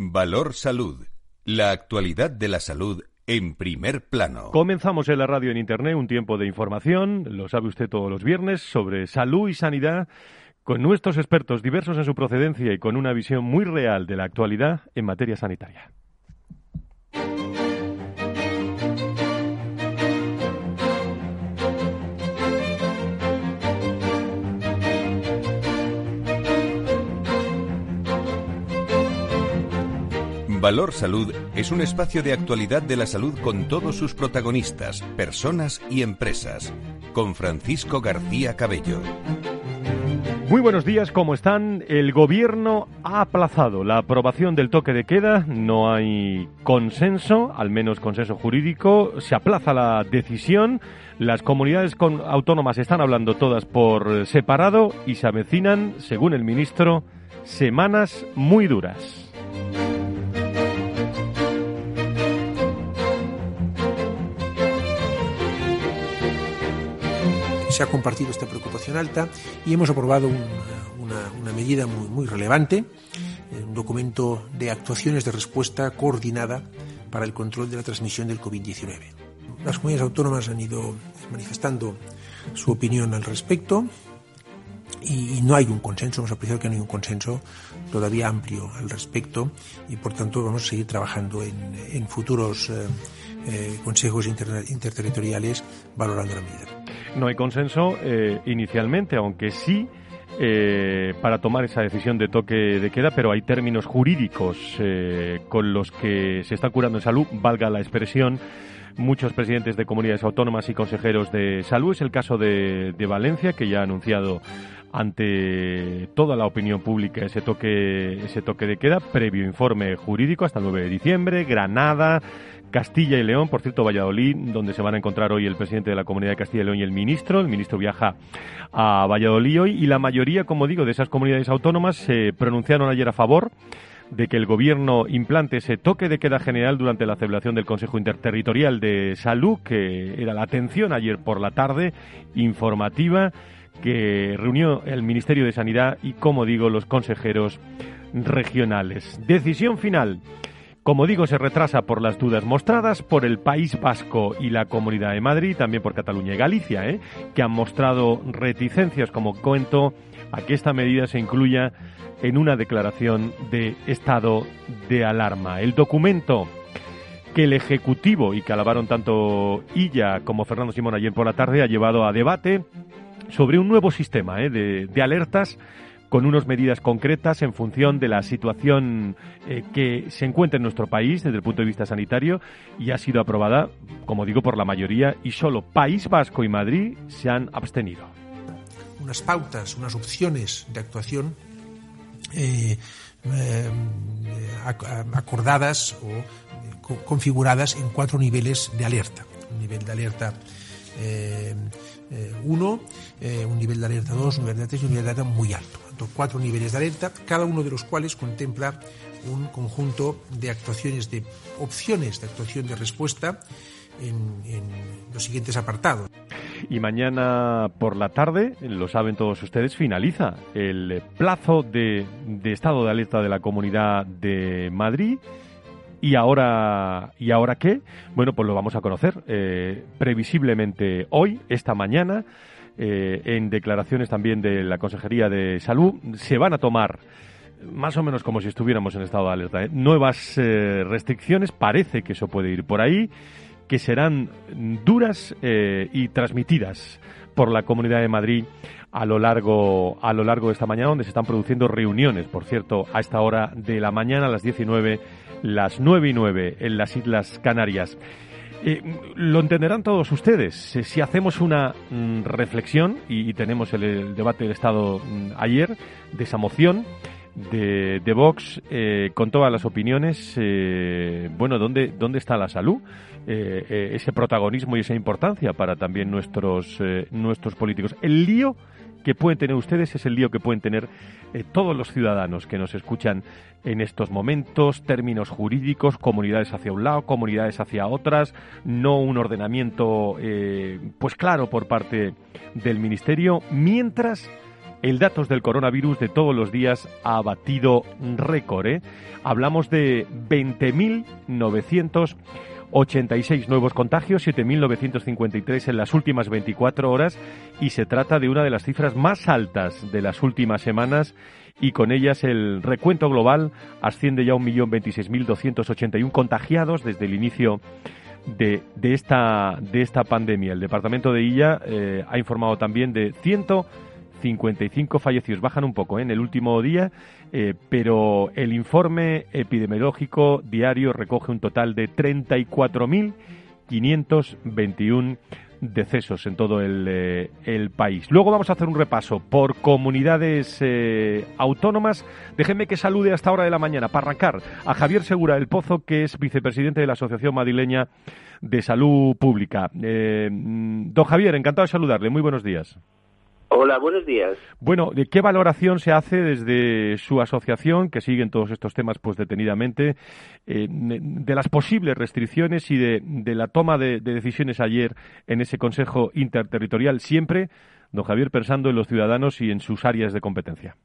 Valor Salud. La actualidad de la salud en primer plano. Comenzamos en la radio en Internet un tiempo de información, lo sabe usted todos los viernes, sobre salud y sanidad, con nuestros expertos diversos en su procedencia y con una visión muy real de la actualidad en materia sanitaria. Valor Salud es un espacio de actualidad de la salud con todos sus protagonistas, personas y empresas. Con Francisco García Cabello. Muy buenos días, ¿cómo están? El gobierno ha aplazado la aprobación del toque de queda, no hay consenso, al menos consenso jurídico, se aplaza la decisión, las comunidades autónomas están hablando todas por separado y se avecinan, según el ministro, semanas muy duras. Se ha compartido esta preocupación alta y hemos aprobado una, medida muy, relevante, eh, un documento de actuaciones de respuesta coordinada para el control de la transmisión del COVID-19. Las comunidades autónomas han ido manifestando su opinión al respecto y, no hay un consenso, hemos apreciado que no hay un consenso todavía amplio al respecto y por tanto vamos a seguir trabajando en, en futuros eh, eh, consejos interterritoriales valorando la medida. No hay consenso eh, inicialmente, aunque sí eh, para tomar esa decisión de toque de queda, pero hay términos jurídicos con los que se está curando en salud, valga la expresión. Muchos presidentes de comunidades autónomas y consejeros de salud. Es el caso de, de Valencia, que ya ha anunciado ante toda la opinión pública ese toque, ese toque de queda, previo informe jurídico hasta el 9 de diciembre. Granada, Castilla y León, por cierto, Valladolid, donde se van a encontrar hoy el presidente de la Comunidad de Castilla y León y el ministro. El ministro viaja a Valladolid hoy y la mayoría, como digo, de esas comunidades autónomas se pronunciaron ayer a favor de que el gobierno implante ese toque de queda general durante la celebración del Consejo Interterritorial de Salud, que era la atención ayer por la tarde informativa que reunió el Ministerio de Sanidad y, como digo, los consejeros regionales. Decisión final como digo, se retrasa por las dudas mostradas por el País Vasco y la Comunidad de Madrid, también por Cataluña y Galicia, ¿eh? que han mostrado reticencias, como cuento, a que esta medida se incluya en una declaración de estado de alarma. El documento que el Ejecutivo y que alabaron tanto Illa como Fernando Simón ayer por la tarde ha llevado a debate sobre un nuevo sistema ¿eh? de, de alertas con unas medidas concretas en función de la situación eh, que se encuentra en nuestro país desde el punto de vista sanitario y ha sido aprobada, como digo, por la mayoría y solo País Vasco y Madrid se han abstenido. Unas pautas, unas opciones de actuación eh, eh, acordadas o configuradas en cuatro niveles de alerta. Un nivel de alerta 1, un nivel de alerta 2, un nivel de alerta 3 y un nivel de alerta muy alto cuatro niveles de alerta, cada uno de los cuales contempla un conjunto de actuaciones, de opciones de actuación de respuesta en, los siguientes apartados. Y mañana por la tarde, lo saben todos ustedes, finaliza el plazo de, estado de alerta de la Comunidad de Madrid. ¿Y ahora, ¿Y ahora qué? Bueno, pues lo vamos a conocer eh, previsiblemente hoy, esta mañana. Eh, en declaraciones también de la Consejería de Salud, se van a tomar más o menos como si estuviéramos en estado de alerta. ¿eh? Nuevas restricciones, parece que eso puede ir por ahí, que serán duras y transmitidas por la Comunidad de Madrid a lo largo a lo largo de esta mañana, donde se están produciendo reuniones, por cierto, a esta hora de la mañana, a las 19, las 9 y 9 en las Islas Canarias. Eh, lo entenderán todos ustedes. Si hacemos una mm, reflexión, y, tenemos el, debate del Estado mm, ayer, de esa moción de, de Vox, eh, con todas las opiniones, eh, bueno, ¿dónde, ¿dónde está la salud? ese protagonismo y esa importancia para también nuestros, nuestros políticos. El lío que pueden tener ustedes es el lío que pueden tener eh, todos los ciudadanos que nos escuchan en estos momentos, términos jurídicos, comunidades hacia un lado, comunidades hacia otras, no un ordenamiento eh, pues claro por parte del Ministerio, mientras el datos del coronavirus de todos los días ha batido récord. ¿eh? Hablamos de 20.986 nuevos contagios, 7.953 en las últimas 24 horas y se trata de una de las cifras más altas de las últimas semanas y con ellas el recuento global asciende ya a 1.026.281 contagiados desde el inicio de, de, esta, de esta pandemia. El departamento de Illa eh, ha informado también de 155 fallecidos. Bajan un poco ¿eh? en el último día, eh, pero el informe epidemiológico diario recoge un total de 34.521 decesos en todo el, el, país. Luego vamos a hacer un repaso por comunidades autónomas. Déjenme que salude hasta hora de la mañana para arrancar a Javier Segura del Pozo, que es vicepresidente de la Asociación Madrileña de Salud Pública. Eh, don Javier, encantado de saludarle. Muy buenos días. Hola, buenos días. Bueno, ¿de qué valoración se hace desde su asociación, que siguen todos estos temas pues detenidamente, eh, de las posibles restricciones y de, la toma de, decisiones ayer en ese Consejo Interterritorial, siempre, don Javier, pensando en los ciudadanos y en sus áreas de competencia?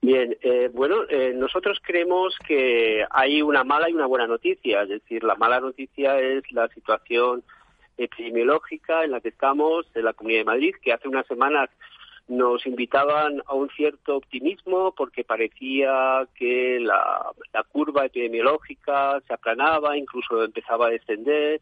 Bien, eh, bueno, eh, nosotros creemos que hay una mala y una buena noticia. Es decir, la mala noticia es la situación epidemiológica en la que estamos en la Comunidad de Madrid, que hace unas semanas nos invitaban a un cierto optimismo porque parecía que la, curva epidemiológica se aplanaba, incluso empezaba a descender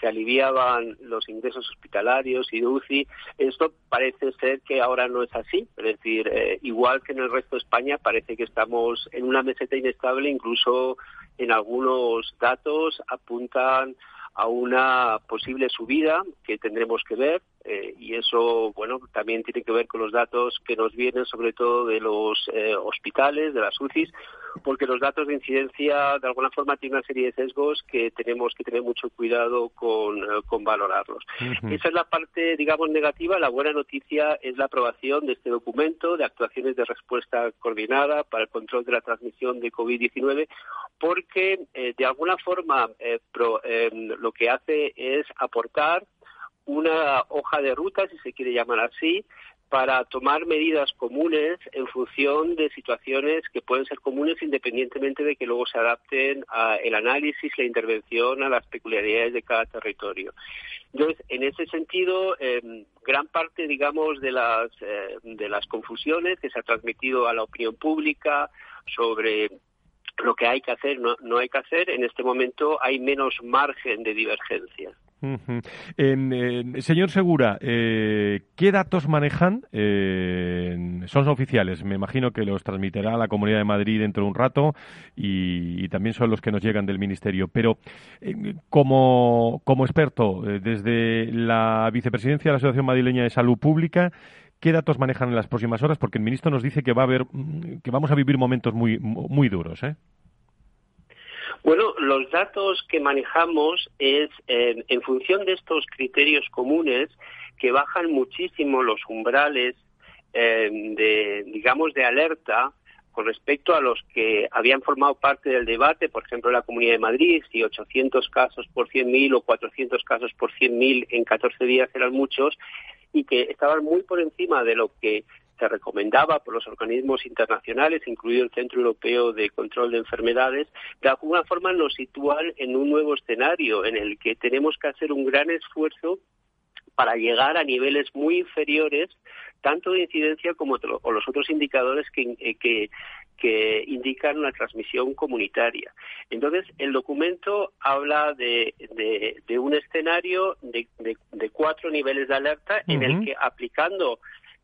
se aliviaban los ingresos hospitalarios y de UCI. Esto parece ser que ahora no es así. Es decir, eh, igual que en el resto de España, parece que estamos en una meseta inestable, incluso en algunos datos apuntan a una posible subida que tendremos que ver eh, y eso bueno también tiene que ver con los datos que nos vienen sobre todo de los eh, hospitales de las UCIs porque los datos de incidencia de alguna forma tienen una serie de sesgos que tenemos que tener mucho cuidado con, eh, valorarlos. Esa es la parte, digamos, negativa. La buena noticia es la aprobación de este documento de actuaciones de respuesta coordinada para el control de la transmisión de COVID-19, porque eh, de alguna forma eh, lo que hace es aportar una hoja de ruta, si se quiere llamar así, para tomar medidas comunes en función de situaciones que pueden ser comunes independientemente de que luego se adapten a el análisis, la intervención a las peculiaridades de cada territorio. Entonces, en ese sentido, em, gran parte, digamos, de las eh, de las confusiones que se ha transmitido a la opinión pública sobre lo que hay que hacer, no, no hay que hacer, en este momento hay menos margen de divergencia señor Segura, eh, ¿qué datos manejan? son oficiales, me imagino que los transmitirá la Comunidad de Madrid dentro de un rato y, también son los que nos llegan del Ministerio. Pero eh, como, experto, eh, desde la vicepresidencia de la Asociación Madrileña de Salud Pública, ¿qué datos manejan en las próximas horas? Porque el ministro nos dice que va a haber, que vamos a vivir momentos muy, muy duros, ¿eh? Bueno, los datos que manejamos es en función de estos criterios comunes que bajan muchísimo los umbrales eh, de, digamos, de alerta con respecto a los que habían formado parte del debate, por ejemplo, la Comunidad de Madrid, si 800 casos por 100.000 o 400 casos por 100.000 en 14 días eran muchos, y que estaban muy por encima de lo que se recomendaba por los organismos internacionales, incluido el Centro Europeo de Control de Enfermedades, de alguna forma nos sitúan en un nuevo escenario en el que tenemos que hacer un gran esfuerzo para llegar a niveles muy inferiores tanto de incidencia como los otros indicadores que, eh, que, que indican una transmisión comunitaria. Entonces, el documento habla de, de, un escenario de, de, cuatro niveles de alerta en el que aplicando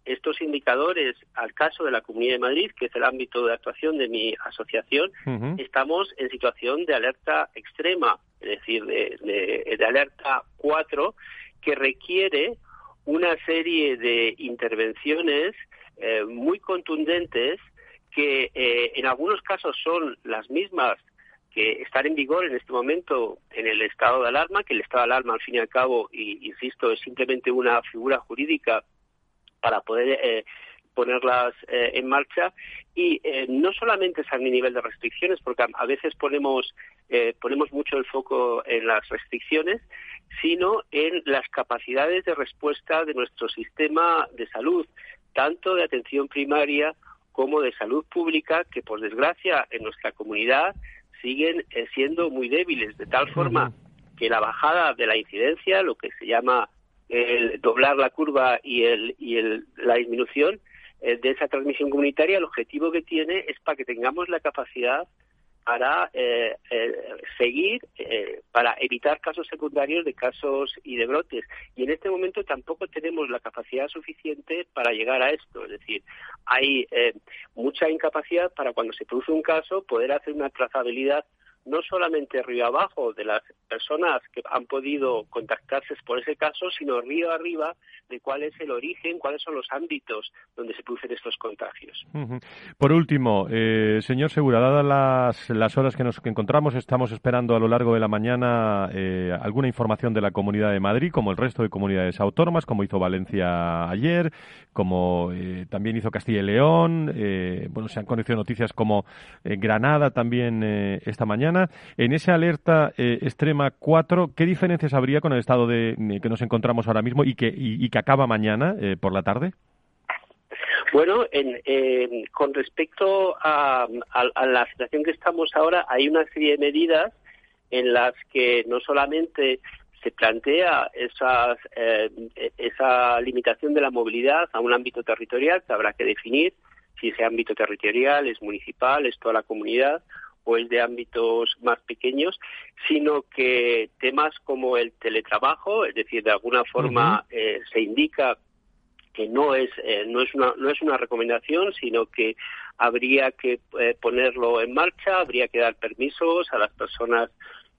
estos indicadores al caso de la Comunidad de Madrid, que es el ámbito de actuación de mi asociación, estamos en situación de alerta extrema, es decir, de, alerta 4, que requiere una serie de intervenciones eh, muy contundentes que eh, en algunos casos son las mismas que están en vigor en este momento en el estado de alarma, que el estado de alarma, al fin y al cabo, y, insisto, es simplemente una figura jurídica para poder eh, ponerlas eh, en marcha. Y eh, no solamente es a nivel de restricciones porque a, veces ponemos ponemos mucho el foco en las restricciones sino en las capacidades de respuesta de nuestro sistema de salud tanto de atención primaria como de salud pública, que por desgracia en nuestra comunidad siguen eh, siendo muy débiles, de tal forma que la bajada de la incidencia, lo que se llama el doblar la curva y, el, y el, la disminución eh, de esa transmisión comunitaria, el objetivo que tiene es para que tengamos la capacidad para eh, eh, seguir, eh, para evitar casos secundarios de casos y de brotes. Y en este momento tampoco tenemos la capacidad suficiente para llegar a esto. Es decir, hay mucha incapacidad para cuando se produce un caso poder hacer una trazabilidad no solamente río abajo de las personas que han podido contactarse por ese caso, sino río arriba de cuál es el origen, cuáles son los ámbitos donde se producen estos contagios. Por último, eh, señor Segura, dadas las, las horas que nos encontramos, estamos esperando a lo largo de la mañana eh, alguna información de la Comunidad de Madrid, como el resto de comunidades autónomas, como hizo Valencia ayer, como eh, también hizo Castilla y León. bueno, se han conocido noticias como Granada también esta mañana. En esa alerta eh, extrema 4, ¿qué diferencias habría con el estado de que nos encontramos ahora mismo y que, y, que acaba mañana eh, por la tarde? Bueno, con respecto a, la situación que estamos ahora, hay una serie de medidas en las que no solamente se plantea esas, eh, esa limitación de la movilidad a un ámbito territorial que habrá que definir si ese ámbito territorial es municipal, es toda la comunidad o es de ámbitos más pequeños, sino que temas como el teletrabajo, es decir, de alguna forma eh, se indica que no es eh, no es una no es una recomendación sino que habría que eh, ponerlo en marcha habría que dar permisos a las personas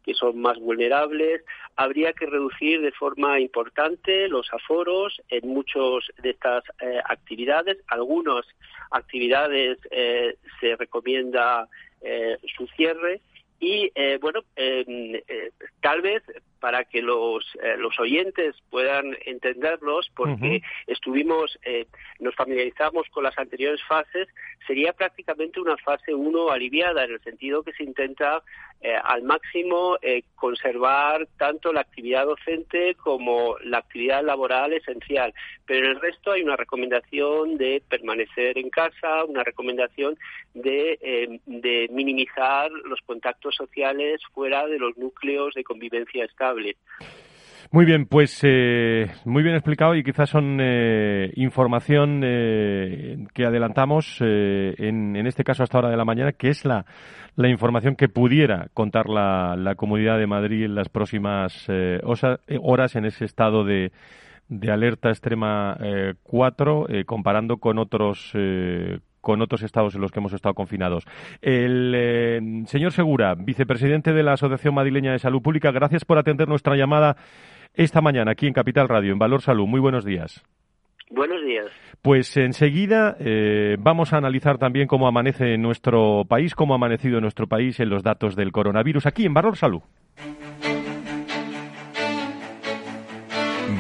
que son más vulnerables habría que reducir de forma importante los aforos en muchas de estas actividades. Algunas actividades se recomienda eh, su cierre y eh, bueno eh, tal vez para que los, los oyentes puedan entenderlos porque estuvimos nos familiarizamos con las anteriores fases sería prácticamente una fase 1 aliviada en el sentido que se intenta al máximo conservar tanto la actividad docente como la actividad laboral esencial pero en el resto hay una recomendación de permanecer en casa una recomendación de, de minimizar los contactos sociales fuera de los núcleos de convivencia estable. Muy bien, pues eh, muy bien explicado y quizás son eh, información eh, que adelantamos en, en, este caso hasta hora de la mañana, que es la, la información que pudiera contar la, la Comunidad de Madrid en las próximas horas en ese estado de, de alerta extrema 4, comparando con otros con otros estados en los que hemos estado confinados. El eh, señor Segura, vicepresidente de la Asociación Madrileña de Salud Pública, gracias por atender nuestra llamada esta mañana aquí en Capital Radio, en Valor Salud. Muy buenos días. Buenos días. Pues enseguida eh, vamos a analizar también cómo amanece en nuestro país, cómo ha amanecido en nuestro país en los datos del coronavirus aquí en Valor Salud.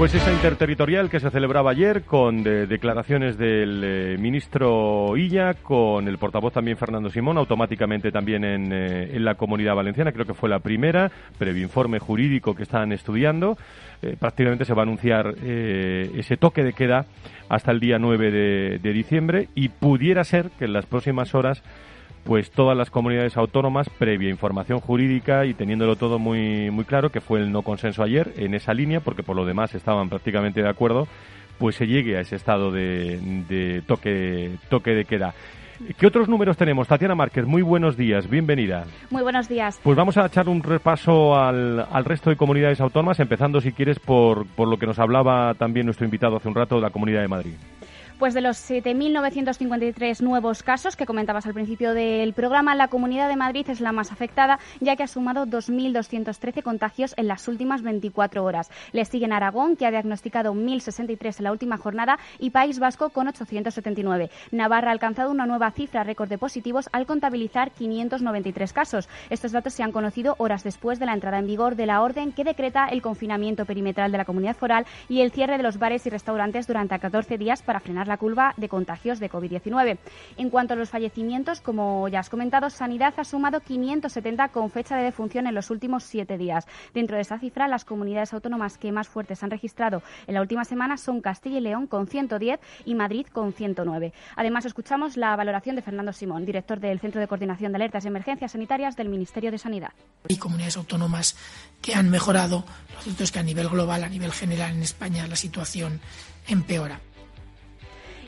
Pues esa interterritorial que se celebraba ayer con declaraciones del eh, ministro Illa, con el portavoz también Fernando Simón, automáticamente también en, eh, en, la comunidad valenciana, creo que fue la primera, previo informe jurídico que están estudiando. Eh, prácticamente se va a anunciar ese toque de queda hasta el día 9 de diciembre y pudiera ser que en las próximas horas pues todas las comunidades autónomas, previa información jurídica y teniéndolo todo muy, muy claro, que fue el no consenso ayer en esa línea, porque por lo demás estaban prácticamente de acuerdo, pues se llegue a ese estado de, toque, toque de queda. ¿Qué otros números tenemos? Tatiana Márquez, muy buenos días, bienvenida. Muy buenos días. Pues vamos a echar un repaso al, al resto de comunidades autónomas, empezando, si quieres, por, por lo que nos hablaba también nuestro invitado hace un rato de la Comunidad de Madrid. Pues de los 7.953 nuevos casos que comentabas al principio del programa, la Comunidad de Madrid es la más afectada, ya que ha sumado 2.213 contagios en las últimas 24 horas. Le siguen Aragón, que ha diagnosticado 1.063 en la última jornada, y País Vasco con 879. Navarra ha alcanzado una nueva cifra récord de positivos al contabilizar 593 casos. Estos datos se han conocido horas después de la entrada en vigor de la orden que decreta el confinamiento perimetral de la comunidad foral y el cierre de los bares y restaurantes durante 14 días para frenar la curva de contagios de COVID-19. En cuanto a los fallecimientos, como ya has comentado, Sanidad ha sumado 570 con fecha de defunción en los últimos siete días. Dentro de esa cifra, las comunidades autónomas que más fuertes han registrado en la última semana son Castilla y León con 110 y Madrid con 109. Además, escuchamos la valoración de Fernando Simón, director del Centro de Coordinación de Alertas y Emergencias Sanitarias del Ministerio de Sanidad. Hay comunidades autónomas que han mejorado. Lo cierto es que a nivel global, a nivel general en España, la situación empeora.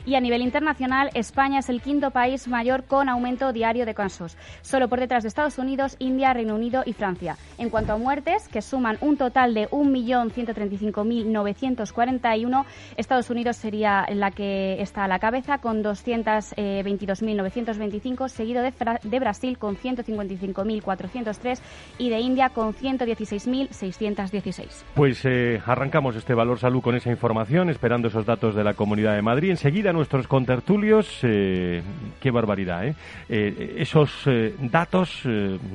Y a nivel internacional, España es el quinto país mayor con aumento diario de casos, solo por detrás de Estados Unidos, India, Reino Unido y Francia. En cuanto a muertes, que suman un total de 1.135.941, Estados Unidos sería la que está a la cabeza con 222.925, seguido de, de Brasil con 155.403 y de India con 116.616. Pues eh, arrancamos este Valor Salud con esa información, esperando esos datos de la Comunidad de Madrid. Enseguida nuestros contertulios, eh, qué barbaridad, ¿eh? eh esos eh, datos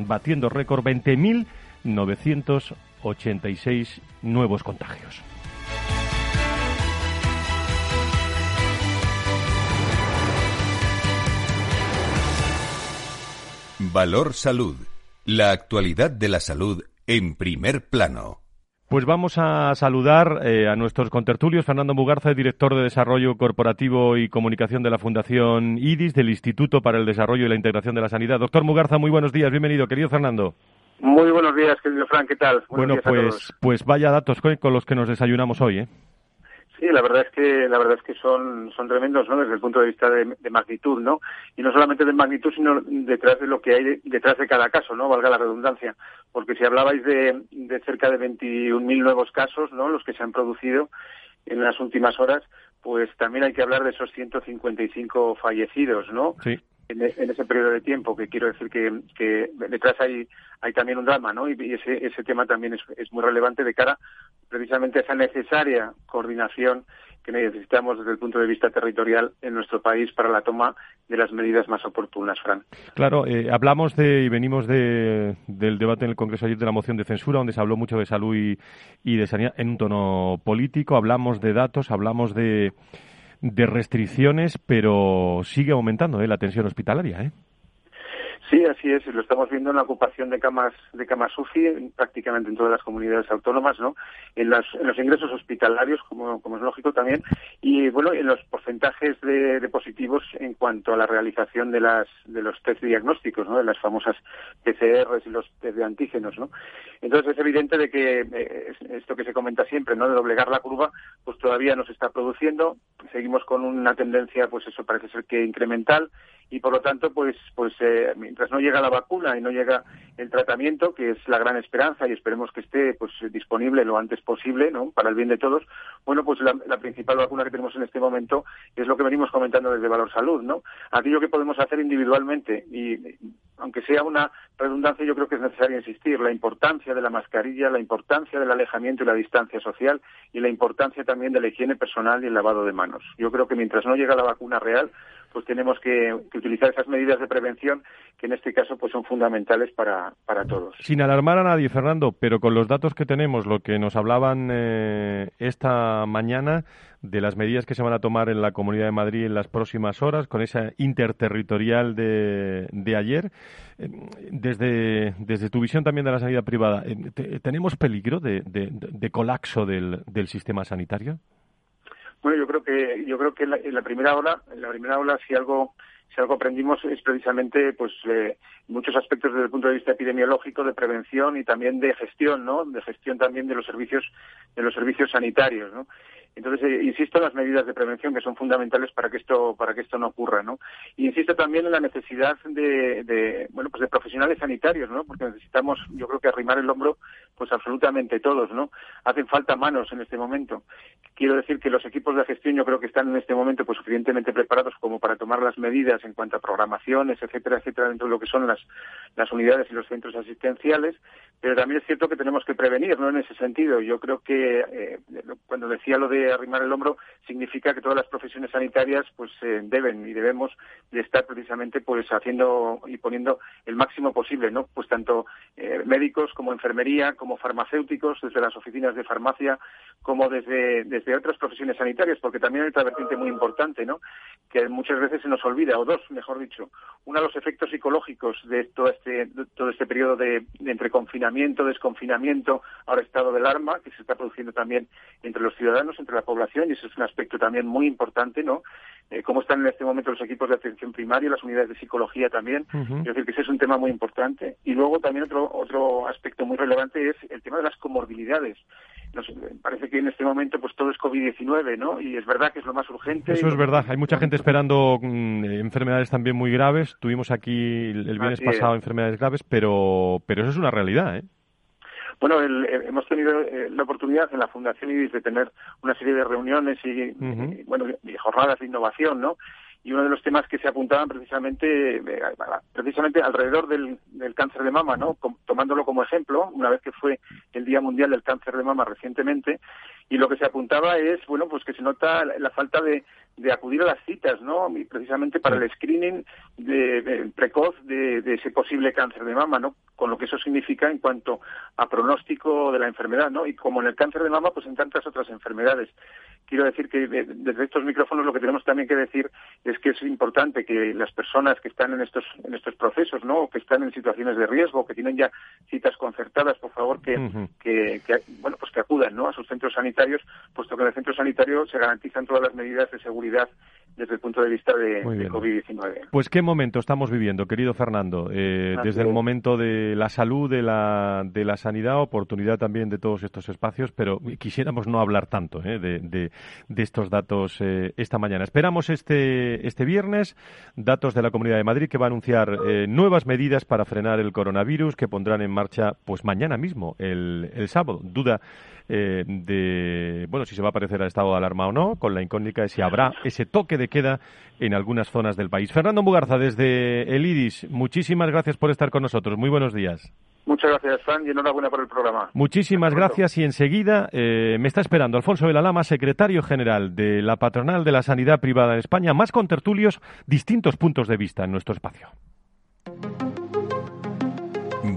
batiendo récord, 20.986 nuevos contagios. Valor Salud. La actualidad de la salud en primer plano. Pues vamos a saludar eh, a nuestros contertulios. Fernando Mugarza, director de Desarrollo Corporativo y Comunicación de la Fundación IDIS, del Instituto para el Desarrollo y la Integración de la Sanidad. Doctor Mugarza, muy buenos días. Bienvenido, querido Fernando. Muy buenos días, querido Frank. ¿Qué tal? bueno, pues, pues vaya datos con los que nos desayunamos hoy, ¿eh? Sí, la verdad es que la verdad es que son son tremendos, ¿no? Desde el punto de vista de, magnitud, ¿no? Y no solamente de magnitud, sino detrás de lo que hay detrás de cada caso, ¿no? Valga la redundancia, porque si hablabais de, de cerca de 21.000 nuevos casos, ¿no? Los que se han producido en las últimas horas, pues también hay que hablar de esos 155 fallecidos, ¿no? Sí. En, ese periodo de tiempo, que quiero decir que, detrás hay, hay también un drama, ¿no? Y, ese, ese tema también es, es muy relevante de cara precisamente esa necesaria coordinación que necesitamos desde el punto de vista territorial en nuestro país para la toma de las medidas más oportunas, Fran. Claro, eh, hablamos de y venimos de, del debate en el Congreso ayer de la moción de censura, donde se habló mucho de salud y de sanidad en un tono político. Hablamos de datos, hablamos de, de restricciones, pero sigue aumentando ¿eh? la tensión hospitalaria. ¿eh? Sí, así es. Lo estamos viendo en la ocupación de camas de camas UCI prácticamente en todas las comunidades autónomas, ¿no? En, los ingresos hospitalarios, como, como, es lógico también, y bueno, en los porcentajes de, de, positivos en cuanto a la realización de las de los test diagnósticos, ¿no? De las famosas PCRs y los test de antígenos, ¿no? Entonces es evidente de que eh, esto que se comenta siempre, ¿no? De doblegar la curva, pues todavía no se está produciendo. Seguimos con una tendencia, pues eso parece ser que incremental y por lo tanto pues pues eh, mientras no llega la vacuna y no llega el tratamiento que es la gran esperanza y esperemos que esté pues disponible lo antes posible no para el bien de todos. Bueno pues la, principal vacuna que tenemos en este momento es lo que venimos comentando desde Valor Salud no aquello que podemos hacer individualmente y aunque sea una redundancia yo creo que es necesario insistir la importancia de la mascarilla la importancia del alejamiento y la distancia social y la importancia también de la higiene personal y el lavado de manos. Yo creo que mientras no llega la vacuna real pues tenemos que, utilizar esas medidas de prevención que en este caso pues son fundamentales para, para todos. Sin alarmar a nadie, Fernando, pero con los datos que tenemos, lo que nos hablaban eh, esta mañana de las medidas que se van a tomar en la Comunidad de Madrid en las próximas horas, con esa interterritorial de, de ayer, eh, desde, desde tu visión también de la sanidad privada, eh, ¿tenemos peligro de, de, de colapso del, del sistema sanitario? Bueno, yo creo que yo creo que en la, primera ola, en la primera ola si algo si algo aprendimos es precisamente pues eh, muchos aspectos desde el punto de vista epidemiológico, de prevención y también de gestión, ¿no? De gestión también de los servicios de los servicios sanitarios, ¿no? Entonces, eh, insisto en las medidas de prevención que son fundamentales para que esto, para que esto no ocurra, ¿no? Y insisto también en la necesidad de, bueno, pues de profesionales sanitarios, ¿no? Porque necesitamos, yo creo que arrimar el hombro, pues absolutamente todos, ¿no? Hacen falta manos en este momento. Quiero decir que los equipos de gestión yo creo que están en este momento pues suficientemente preparados como para tomar las medidas en cuanto a programaciones, etcétera, etcétera, dentro de lo que son las, las unidades y los centros asistenciales, pero también es cierto que tenemos que prevenir, ¿no? En ese sentido, yo creo que eh, cuando decía lo de arrimar el hombro significa que todas las profesiones sanitarias pues eh, deben y debemos de estar precisamente pues haciendo y poniendo el máximo posible, ¿no? Pues tanto eh, médicos, como enfermería, como farmacéuticos, desde las oficinas de farmacia, como desde, desde otras profesiones sanitarias, porque también hay otra vertiente muy importante, ¿no? Que muchas veces se nos olvida, o dos, mejor dicho. Uno de los efectos psicológicos de todo este, todo este periodo de, entre confinamiento, desconfinamiento, ahora estado del arma, que se está produciendo también entre los ciudadanos, entre la población, y ese es un aspecto también muy importante, ¿no? Eh, cómo están en este momento los equipos de atención primaria, las unidades de psicología también. Es decir, que ese es un tema muy importante. Y luego también otro, otro aspecto muy relevante es el tema de las comorbilidades. Nos, parece que en este momento pues todo es COVID-19, ¿no? Y es verdad que es lo más urgente. Eso es verdad. Hay mucha gente esperando mm, enfermedades también muy graves. Tuvimos aquí el, viernes pasado enfermedades graves, pero, pero eso es una realidad, ¿eh? Bueno, hemos tenido eh, la oportunidad en la Fundación IDIS de tener una serie de reuniones y, bueno, y jornadas de innovación, ¿no? y uno de los temas que se apuntaban precisamente eh, precisamente alrededor del, del, cáncer de mama, ¿no? tomándolo como ejemplo, una vez que fue el Día Mundial del Cáncer de Mama recientemente, y lo que se apuntaba es, bueno, pues que se nota la falta de, de acudir a las citas, ¿no? Y precisamente para el screening de, precoz de, ese posible cáncer de mama, ¿no? Con lo que eso significa en cuanto a pronóstico de la enfermedad, ¿no? Y como en el cáncer de mama, pues en tantas otras enfermedades. Quiero decir que desde estos micrófonos lo que tenemos también que decir es que es importante que las personas que están en estos en estos procesos, ¿no? O que están en situaciones de riesgo, que tienen ya citas concertadas, por favor que, que, bueno, pues que acudan, ¿no? A sus centros sanitarios, puesto que en el centro sanitario se garantizan todas las medidas de seguridad desde el punto de vista de, COVID-19. Pues qué momento estamos viviendo, querido Fernando, eh, desde el momento de la salud, de la, de la sanidad, oportunidad también de todos estos espacios, pero quisiéramos no hablar tanto eh, de, de, estos datos eh, esta mañana. Esperamos este, este viernes datos de la Comunidad de Madrid que va a anunciar nuevas medidas para frenar el coronavirus que pondrán en marcha pues mañana mismo, el, el sábado. Duda eh, de, bueno, si se va a aparecer al estado de alarma o no, con la incógnita de si habrá ese toque de queda en algunas zonas del país. Fernando Mugarza, desde el IDIS, muchísimas gracias por estar con nosotros. Muy buenos días. Muchas gracias, Fran, y enhorabuena por el programa. Muchísimas gracias y enseguida eh, me está esperando Alfonso de la Lama, secretario general de la Patronal de la Sanidad Privada en España, más con tertulios, distintos puntos de vista en nuestro espacio.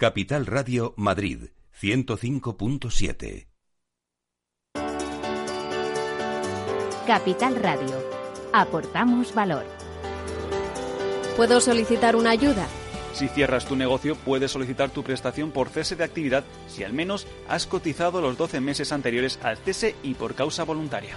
Capital Radio Madrid 105.7. Capital Radio. Aportamos valor. ¿Puedo solicitar una ayuda? Si cierras tu negocio, puedes solicitar tu prestación por cese de actividad si al menos has cotizado los 12 meses anteriores al cese y por causa voluntaria.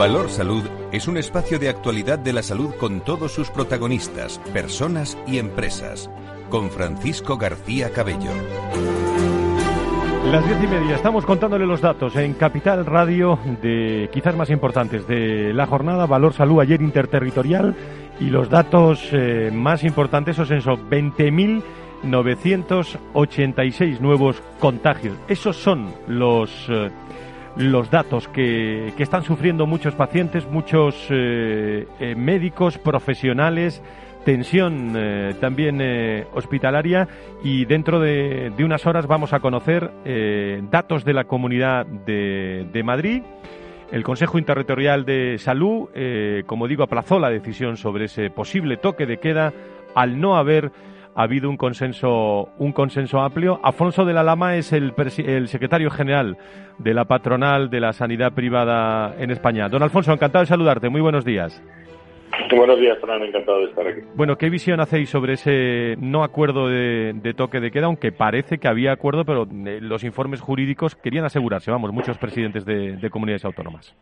Valor Salud es un espacio de actualidad de la salud con todos sus protagonistas, personas y empresas. Con Francisco García Cabello. Las diez y media, estamos contándole los datos en Capital Radio de quizás más importantes de la jornada Valor Salud ayer interterritorial y los datos eh, más importantes esos 20.986 nuevos contagios. Esos son los eh, los datos que, que están sufriendo muchos pacientes, muchos eh, eh, médicos, profesionales, tensión eh, también hospitalaria y dentro de, unas horas vamos a conocer datos de la Comunidad de, de, Madrid. El Consejo Interterritorial de Salud, como digo, aplazó la decisión sobre ese posible toque de queda al no haber ha habido un consenso, un consenso amplio. Afonso de la Lama es el, el secretario general de la patronal de la sanidad privada en España. Don Alfonso, encantado de saludarte. Muy buenos días. Buenos días, Fernando. Encantado de estar aquí. Bueno, ¿qué visión hacéis sobre ese no acuerdo de, toque de queda? Aunque parece que había acuerdo, pero eh, los informes jurídicos querían asegurarse, vamos, muchos presidentes de comunidades autónomas.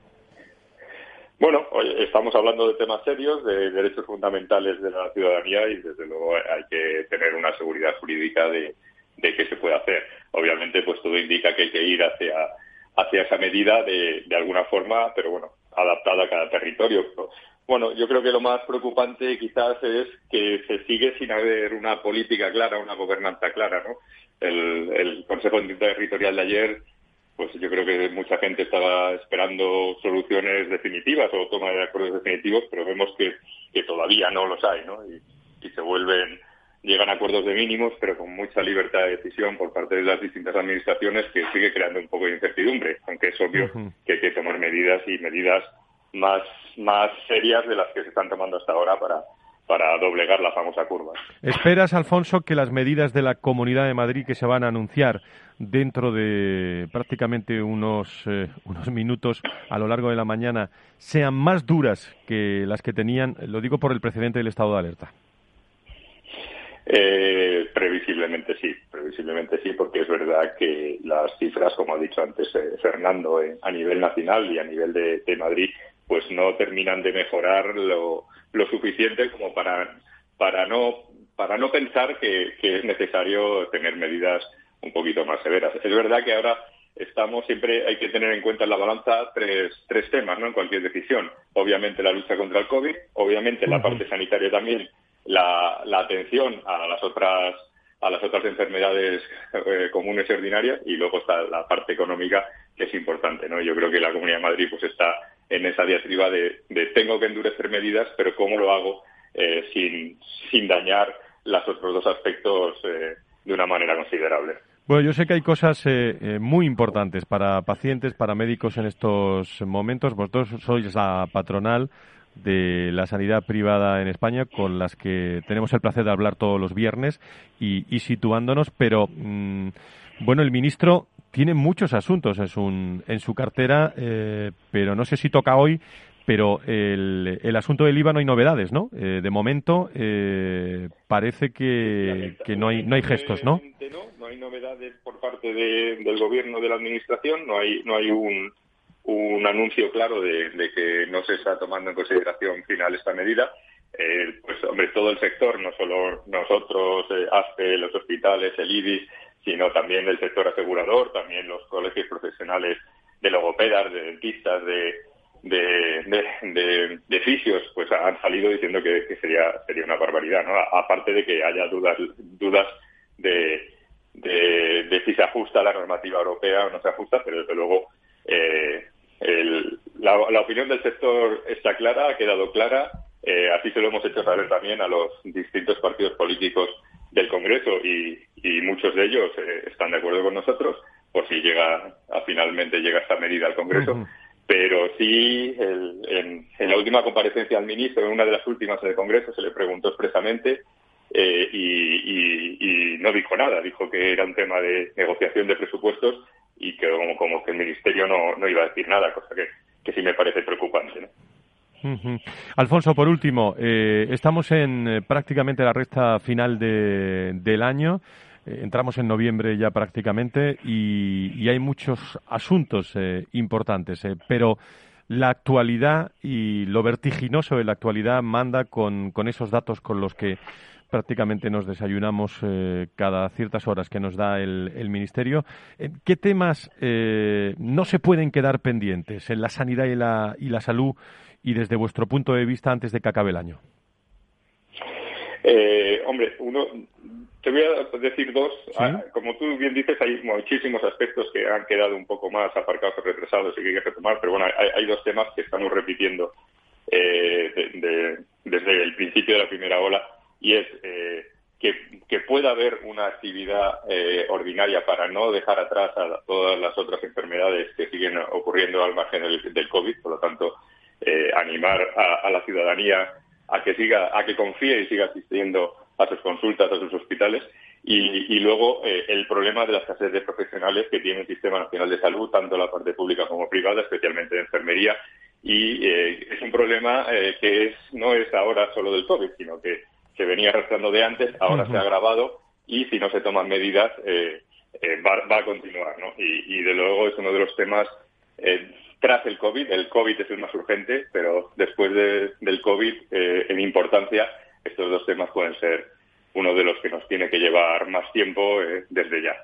Bueno, estamos hablando de temas serios, de derechos fundamentales de la ciudadanía y desde luego hay que tener una seguridad jurídica de, de qué se puede hacer. Obviamente, pues todo indica que hay que ir hacia, hacia esa medida de, de alguna forma, pero bueno, adaptada a cada territorio. Bueno, yo creo que lo más preocupante quizás es que se sigue sin haber una política clara, una gobernanza clara, ¿no? El, el Consejo Territorial de ayer pues yo creo que mucha gente estaba esperando soluciones definitivas o toma de acuerdos definitivos, pero vemos que, que todavía no los hay, ¿no? Y, se vuelven, llegan a acuerdos de mínimos, pero con mucha libertad de decisión por parte de las distintas administraciones que sigue creando un poco de incertidumbre, aunque es obvio que hay que tomar medidas y medidas más, más serias de las que se están tomando hasta ahora para, para doblegar la famosa curva. ¿Esperas, Alfonso, que las medidas de la Comunidad de Madrid que se van a anunciar dentro de prácticamente unos, eh, unos minutos a lo largo de la mañana sean más duras que las que tenían, lo digo por el precedente del estado de alerta? Eh, previsiblemente sí, previsiblemente sí, porque es verdad que las cifras, como ha dicho antes eh, Fernando, a nivel nacional y a nivel de, de Madrid, pues no terminan de mejorar lo, lo suficiente como para, para, no, para no pensar que, es necesario tener medidas un poquito más severas. Es verdad que ahora estamos siempre hay que tener en cuenta en la balanza tres, tres temas ¿no? en cualquier decisión. Obviamente la lucha contra el COVID, obviamente la parte sanitaria también, la, la atención a las otras a las otras enfermedades eh, comunes y ordinarias y luego está la parte económica que es importante. ¿no? Yo creo que la Comunidad de Madrid pues está en esa diatriba de, tengo que endurecer medidas, pero ¿cómo lo hago eh, sin, sin dañar los otros dos aspectos eh, de una manera considerable? Bueno, yo sé que hay cosas eh, muy importantes para pacientes, para médicos en estos momentos. Vosotros sois la patronal de la sanidad privada en España con las que tenemos el placer de hablar todos los viernes y, situándonos, pero mm, bueno, el ministro tiene muchos asuntos en su, en su cartera, eh, pero no sé si toca hoy, pero el, el asunto del IVA no hay novedades, ¿no? Eh, de momento eh, parece que, no hay gestos, ¿no? No, hay novedades por parte del gobierno de la administración, no hay no hay un, un anuncio claro de, que no se está tomando en consideración final esta medida. pues hombre, todo el sector, no solo nosotros, ASPE, los hospitales, el IBIS, sino también del sector asegurador, también los colegios profesionales de logopedas, de dentistas, de, de, de, fisios, pues han salido diciendo que, sería sería una barbaridad, ¿no? Aparte de que haya dudas dudas de, de, si se ajusta a la normativa europea o no se ajusta, pero desde luego eh, la, opinión del sector está clara, ha quedado clara, eh, así se lo hemos hecho saber también a los distintos partidos políticos del Congreso y, muchos de ellos eh, están de acuerdo con nosotros por si llega a finalmente llega esta medida al Congreso pero sí, en, la última comparecencia al ministro, en una de las últimas en el Congreso, se le preguntó expresamente eh, y, no dijo nada. Dijo que era un tema de negociación de presupuestos y que como, que el Ministerio no, iba a decir nada, cosa que, sí me parece preocupante. Alfonso, por último, eh, estamos en eh, prácticamente la recta final del año. Eh, entramos en noviembre ya prácticamente y, hay muchos asuntos eh, importantes, eh, pero la actualidad y lo vertiginoso de la actualidad manda con, esos datos con los que prácticamente nos desayunamos cada ciertas horas que nos da el, Ministerio. ¿Qué temas no se pueden quedar pendientes en la sanidad y la, y la salud y desde vuestro punto de vista antes de que acabe el año? hombre, uno, te voy a decir dos. Ah, como tú bien dices, hay muchísimos aspectos que han quedado un poco más aparcados o retrasados y que hay que retomar, pero bueno, hay, dos temas que estamos repitiendo eh, desde el principio de la primera ola y es eh, que, pueda haber una actividad eh, ordinaria para no dejar atrás a todas las otras enfermedades que siguen ocurriendo al margen del, COVID, por lo tanto, animar a, a la ciudadanía a que siga, a que confíe y siga asistiendo a sus consultas, a sus hospitales. Y, luego eh, el problema de la escasez de profesionales que tiene el Sistema Nacional de Salud, tanto la parte pública como privada, especialmente de enfermería. Y eh, es un problema eh, que es, no es ahora solo del COVID, sino que se venía arrastrando de antes, ahora se ha agravado y si no se toman medidas va, a continuar. ¿no? Y, de luego es uno de los temas tras el COVID. El COVID es el más urgente, pero después del COVID, en importancia, estos dos temas pueden ser uno de los que nos tiene que llevar más tiempo eh, desde ya.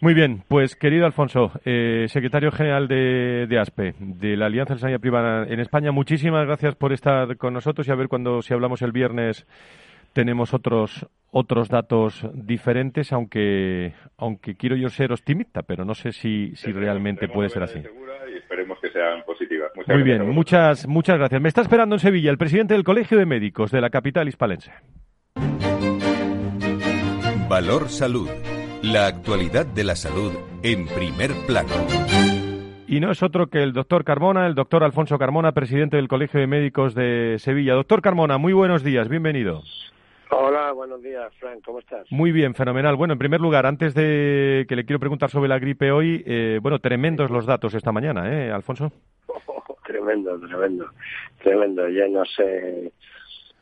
Muy bien, pues querido Alfonso, eh, secretario general de, ASPE, de la Alianza Sanidad Privada en España, muchísimas gracias por estar con nosotros y a ver cuando si hablamos el viernes tenemos otros otros datos diferentes, aunque aunque quiero yo ser optimista, pero no sé si, si realmente puede ser así. Y esperemos que sean positivas. Muy bien, muchas muchas gracias. Me está esperando en Sevilla el presidente del Colegio de Médicos de la capital hispalense. Valor Salud. La actualidad de la salud en primer plano. Y no es otro que el doctor Carmona, el doctor Alfonso Carmona, presidente del Colegio de Médicos de Sevilla. Doctor Carmona, muy buenos días, bienvenido. Hola, buenos días, Frank, ¿cómo estás? Muy bien, fenomenal. Bueno, en primer lugar, antes de que le quiero preguntar sobre la gripe hoy, eh, bueno, tremendos los datos esta mañana, ¿eh, Alfonso? tremendo, tremendo, tremendo. Ya no sé.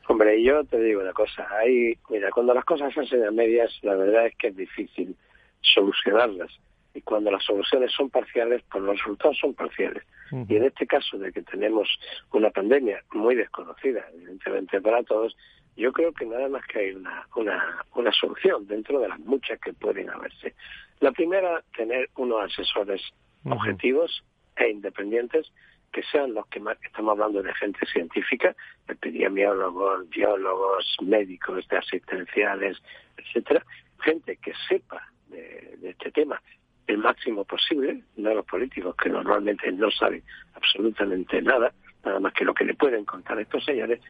Hombre, yo te digo una cosa. Hay, mira, cuando las cosas se hacen a medias, la verdad es que es difícil solucionarlas. Y cuando las soluciones son parciales, pues los resultados son parciales. Y en este caso de que tenemos una pandemia muy desconocida, evidentemente para todos, yo creo que nada más que hay una, una, una solución dentro de las muchas que pueden haberse. La primera, tener unos asesores objetivos e independientes que sean los que más estamos hablando de gente científica, epidemiólogos, biólogos, médicos, de asistenciales, etcétera, gente que sepa de, de, este tema el máximo posible, no los políticos que normalmente no saben absolutamente nada, nada más que lo que le pueden contar estos señores,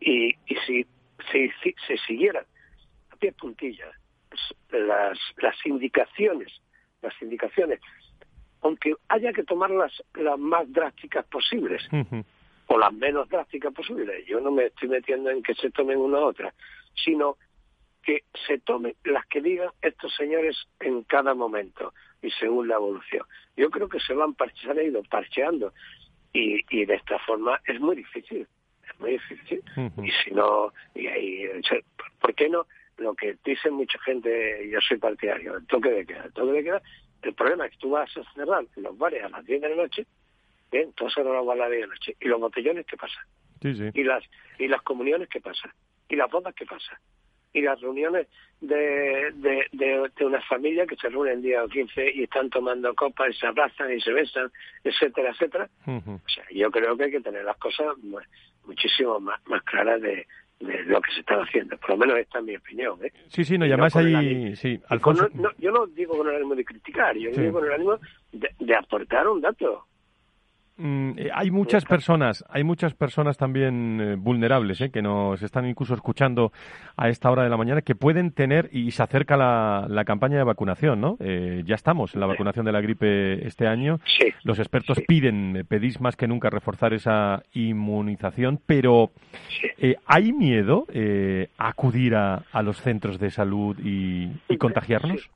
y, y si, si, si se siguieran a pie puntillas las, las indicaciones, las indicaciones, aunque haya que tomarlas las más drásticas posibles, o las menos drásticas posibles, yo no me estoy metiendo en que se tomen una u otra, sino que se tomen las que digan estos señores en cada momento y según la evolución. Yo creo que se van se han ido parcheando y, y de esta forma es muy difícil muy difícil. Y si no, y ahí, ¿por qué no? Lo que dice mucha gente, yo soy partidario, el toque de queda. El toque de queda, el problema es que tú vas a cerrar los bares a las 10 de la noche, bien, tú vas a las 10 de la noche. ¿Y los botellones qué pasa? ¿Y, las, ¿Y las comuniones qué pasa? ¿Y las bodas qué pasa? y las reuniones de, de, de, una familia que se reúnen día 15 y están tomando copas y se abrazan y se besan, etcétera, etcétera. O sea, yo creo que hay que tener las cosas muchísimo más, más claras de, lo que se está haciendo. Por lo menos esta es mi opinión. ¿eh? Sí, sí, no, llamáis ahí... Sí, Alfonso... yo no digo con el ánimo de criticar, yo digo con el ánimo de, aportar un dato. Mm, eh, hay muchas personas, hay muchas personas también eh, vulnerables eh, que nos están incluso escuchando a esta hora de la mañana que pueden tener y se acerca la, la campaña de vacunación, ¿no? ya estamos en la vacunación de la gripe este año. Los expertos piden, pedís más que nunca reforzar esa inmunización, pero ¿hay miedo a acudir a, a, los centros de salud y, y contagiarnos?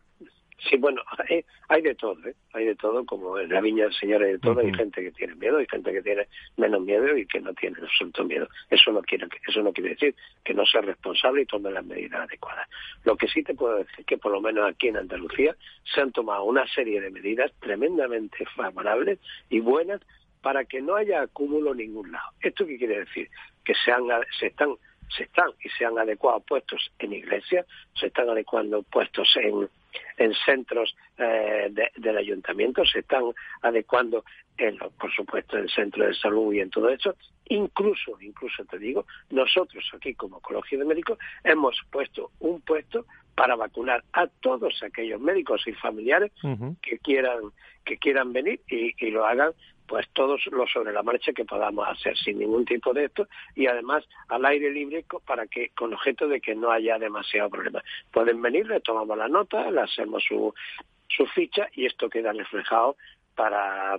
Sí, bueno, hay, de todo, ¿eh? hay de todo, como en la viña del Señor hay de todo, hay gente que tiene miedo, hay gente que tiene menos miedo y que no tiene absoluto miedo. Eso no quiere, eso no quiere decir que no sea responsable y tome las medidas adecuadas. Lo que sí te puedo decir que por lo menos aquí en Andalucía se han tomado una serie de medidas tremendamente favorables y buenas para que no haya acúmulo en ningún lado. ¿Esto qué quiere decir? Que se, han, se están se están y se han adecuado puestos en iglesias, se están adecuando puestos en en centros eh, del ayuntamiento, se están adecuando, en, por supuesto, en el centro de salud y en todo eso. Incluso, incluso te digo, nosotros aquí como Colegio de Médicos hemos puesto un puesto para vacunar a todos aquellos médicos y familiares que quieran que quieran venir y, y lo hagan pues todos los sobre la marcha que podamos hacer sin ningún tipo de esto y además al aire libre para que con objeto de que no haya demasiado problema. Pueden venir, le tomamos la nota, le hacemos su, su ficha y esto queda reflejado para,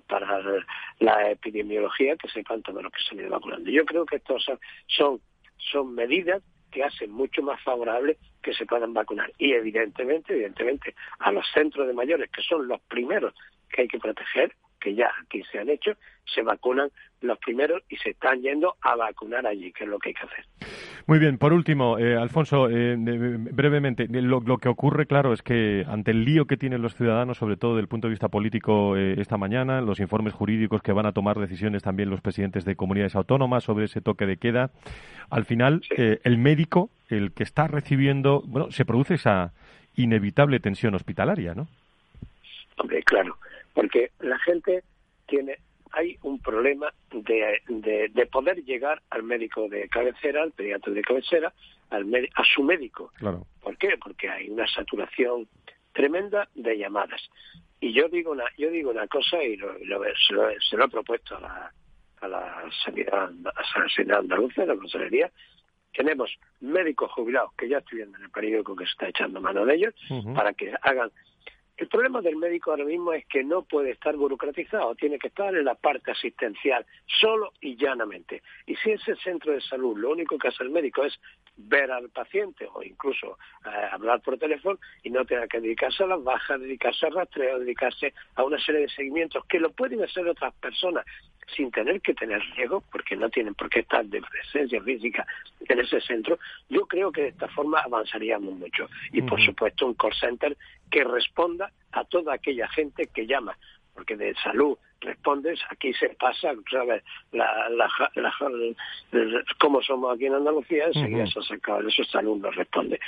la epidemiología que sepan todos los que se han ido vacunando. Yo creo que estos son, son medidas que hacen mucho más favorable que se puedan vacunar. Y evidentemente, evidentemente, a los centros de mayores, que son los primeros que hay que proteger, que ya aquí se han hecho, se vacunan los primeros y se están yendo a vacunar allí, que es lo que hay que hacer. Muy bien, por último, eh, Alfonso, eh, brevemente, lo, que ocurre, claro, es que ante el lío que tienen los ciudadanos, sobre todo desde el punto de vista político eh, esta mañana, los informes jurídicos que van a tomar decisiones también los presidentes de comunidades autónomas sobre ese toque de queda, al final el médico, el que está recibiendo, bueno, se produce esa inevitable tensión hospitalaria, ¿no? Hombre, claro porque la gente tiene hay un problema de, de, poder llegar al médico de cabecera, al pediatra de cabecera, al a su médico. Claro. ¿Por qué? Porque hay una saturación tremenda de llamadas. Y yo digo una, yo digo una cosa y lo, se, lo, he propuesto a la, a la sanidad, a la sanidad andaluza, a la consejería. Tenemos médicos jubilados que ya estoy viendo en el periódico que se está echando mano de ellos para que hagan el problema del médico ahora mismo es que no puede estar burocratizado, tiene que estar en la parte asistencial, solo y llanamente. Y si ese centro de salud lo único que hace el médico es ver al paciente o incluso eh, hablar por teléfono y no tenga que dedicarse a las bajas, dedicarse al rastreo, dedicarse a una serie de seguimientos que lo pueden hacer otras personas sin tener que tener riesgo, porque no tienen por qué estar de presencia física en ese centro, yo creo que de esta forma avanzaríamos mucho. Y por supuesto un call center que responda a toda aquella gente que llama, porque de salud respondes, aquí se pasa, ¿sabes? La, la, la, como somos aquí en Andalucía, enseguida uh se acaba, eso salud no responde.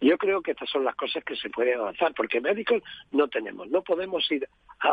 Yo creo que estas son las cosas que se pueden avanzar, porque médicos no tenemos, no podemos ir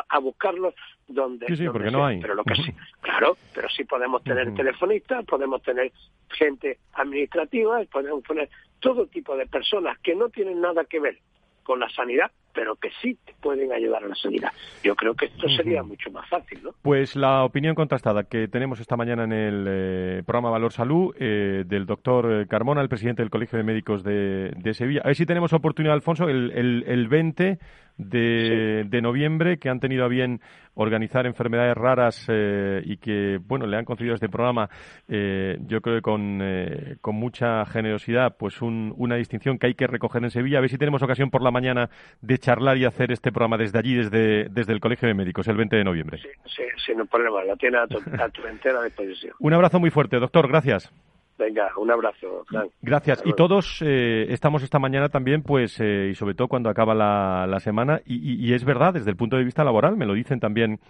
a, buscarlos donde, sí, sí, porque no hay. pero lo que sí, claro, pero sí podemos tener telefonistas, podemos tener gente administrativa, podemos poner todo tipo de personas que no tienen nada que ver con la sanidad, pero que sí pueden ayudar a la sanidad. Yo creo que esto sería mucho más fácil, ¿no? Pues la opinión contrastada que tenemos esta mañana en el eh, programa Valor Salud eh, del doctor Carmona, el presidente del Colegio de Médicos de, Sevilla. A ver si tenemos oportunidad, Alfonso, el, el, el 20 de, noviembre que han tenido a bien organizar enfermedades raras eh, y que, bueno, le han concedido este programa, eh, yo creo que con, eh, con mucha generosidad, pues una distinción que hay que recoger en Sevilla. A ver si tenemos ocasión por la mañana de charlar y hacer este programa desde allí, desde, desde el Colegio de Médicos, el 20 de noviembre. Sí, sí, sin problema, la tiene a tu, a tu entera disposición. Un abrazo muy fuerte, doctor, gracias. Venga, un abrazo, Gracias. Y todos eh, estamos esta mañana también, pues, eh, y sobre todo cuando acaba la, semana, y, es verdad, desde el punto de vista laboral, me lo dicen también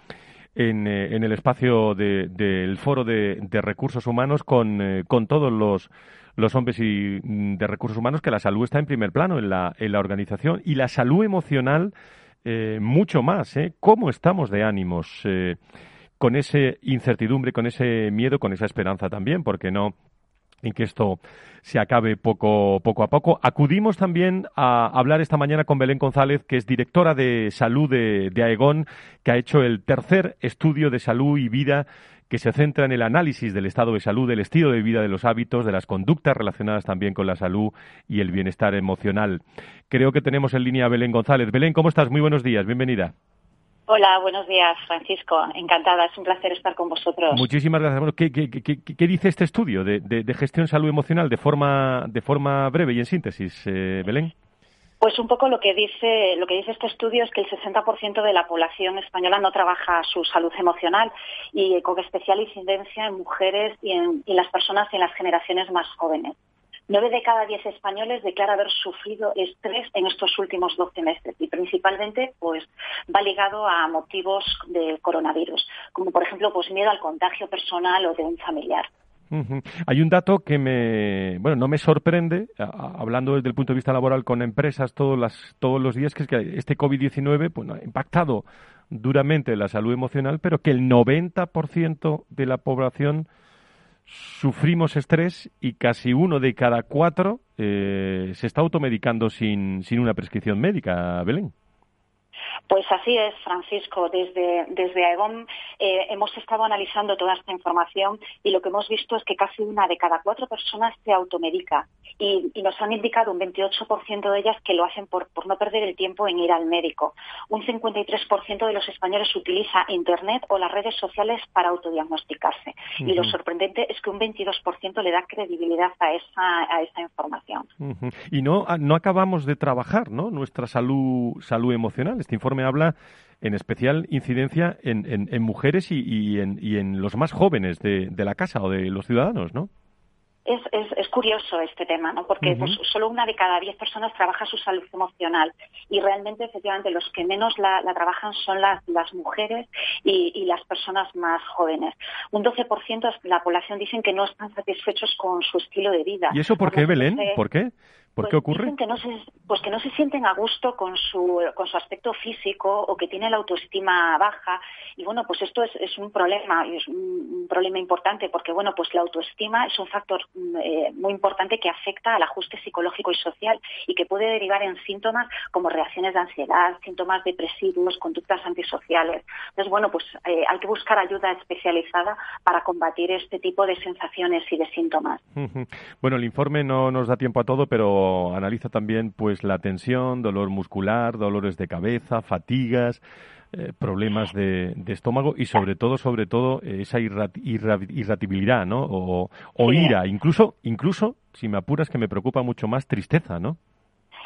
en, eh, en el espacio del Foro de, Recursos Humanos con, con todos los, los hombres y, mm, de recursos humanos, que la salud está en primer plano en la, en la organización y la salud emocional mucho más. ¿eh? ¿Cómo estamos de ánimos? con ese incertidumbre, con ese miedo, con esa esperanza también, porque no en que esto se acabe poco, poco a poco. Acudimos también a hablar esta mañana con Belén González, que es directora de salud de, de Aegon, que ha hecho el tercer estudio de salud y vida que se centra en el análisis del estado de salud, del estilo de vida, de los hábitos, de las conductas relacionadas también con la salud y el bienestar emocional. Creo que tenemos en línea a Belén González. Belén, ¿cómo estás? Muy buenos días, bienvenida. Hola, buenos días, Francisco. Encantada, es un placer estar con vosotros. Muchísimas gracias. Bueno, ¿qué, qué, dice este estudio de, de, gestión salud emocional de forma, de forma breve y en síntesis, eh, Belén? Pues un poco lo que dice lo que dice este estudio es que el 60% de la población española no trabaja su salud emocional y con especial incidencia en mujeres y en, y en las personas y en las generaciones más jóvenes. Nueve de cada diez españoles declara haber sufrido estrés en estos últimos 12 meses y principalmente pues va ligado a motivos del coronavirus, como por ejemplo pues miedo al contagio personal o de un familiar. Hay un dato que me, bueno, no me sorprende, hablando desde el punto de vista laboral con empresas todos, las, todos los días, que es que este COVID-19 pues, ha impactado duramente la salud emocional, pero que el 90% de la población sufrimos estrés y casi uno de cada cuatro eh, se está automedicando sin, sin una prescripción médica, Belén. Pues así es, Francisco. Desde, desde AEGOM eh, hemos estado analizando toda esta información y lo que hemos visto es que casi una de cada cuatro personas se automedica y, nos han indicado un 28% de ellas que lo hacen por, no perder el tiempo en ir al médico. Un 53% de los españoles utiliza Internet o las redes sociales para autodiagnosticarse. Y lo sorprendente es que un 22% le da credibilidad a esa, a esa información. Y no, no acabamos de trabajar ¿no? nuestra salud, salud emocional. Este informe habla en especial incidencia en, en, mujeres y, en, y, en, los más jóvenes de, de la casa o de los ciudadanos, ¿no? Es, es, curioso este tema, ¿no? Porque pues, solo una de cada diez personas trabaja su salud emocional y realmente, efectivamente, los que menos la, trabajan son las, las mujeres y, las personas más jóvenes. Un 12% de la población dicen que no están satisfechos con su estilo de vida. ¿Y eso por qué, Belén? ¿Por qué? ¿Por qué pues ocurre? que no se, pues que no se sienten a gusto con su, con su aspecto físico o que tienen la autoestima baja. Y bueno, pues esto es, es un problema, es un, problema importante porque bueno, pues la autoestima es un factor mm, eh, muy importante que afecta al ajuste psicológico y social y que puede derivar en síntomas como reacciones de ansiedad, síntomas depresivos, conductas antisociales. Entonces, bueno, pues eh, hay que buscar ayuda especializada para combatir este tipo de sensaciones y de síntomas. Bueno, el informe no nos da tiempo a todo, pero analiza también pues la tensión, dolor muscular, dolores de cabeza, fatigas, eh, problemas de, estómago y sobre todo, sobre todo, esa irritabilidad, ¿no? O, o ira, incluso, incluso, si me apuras, que me preocupa mucho más, tristeza, ¿no?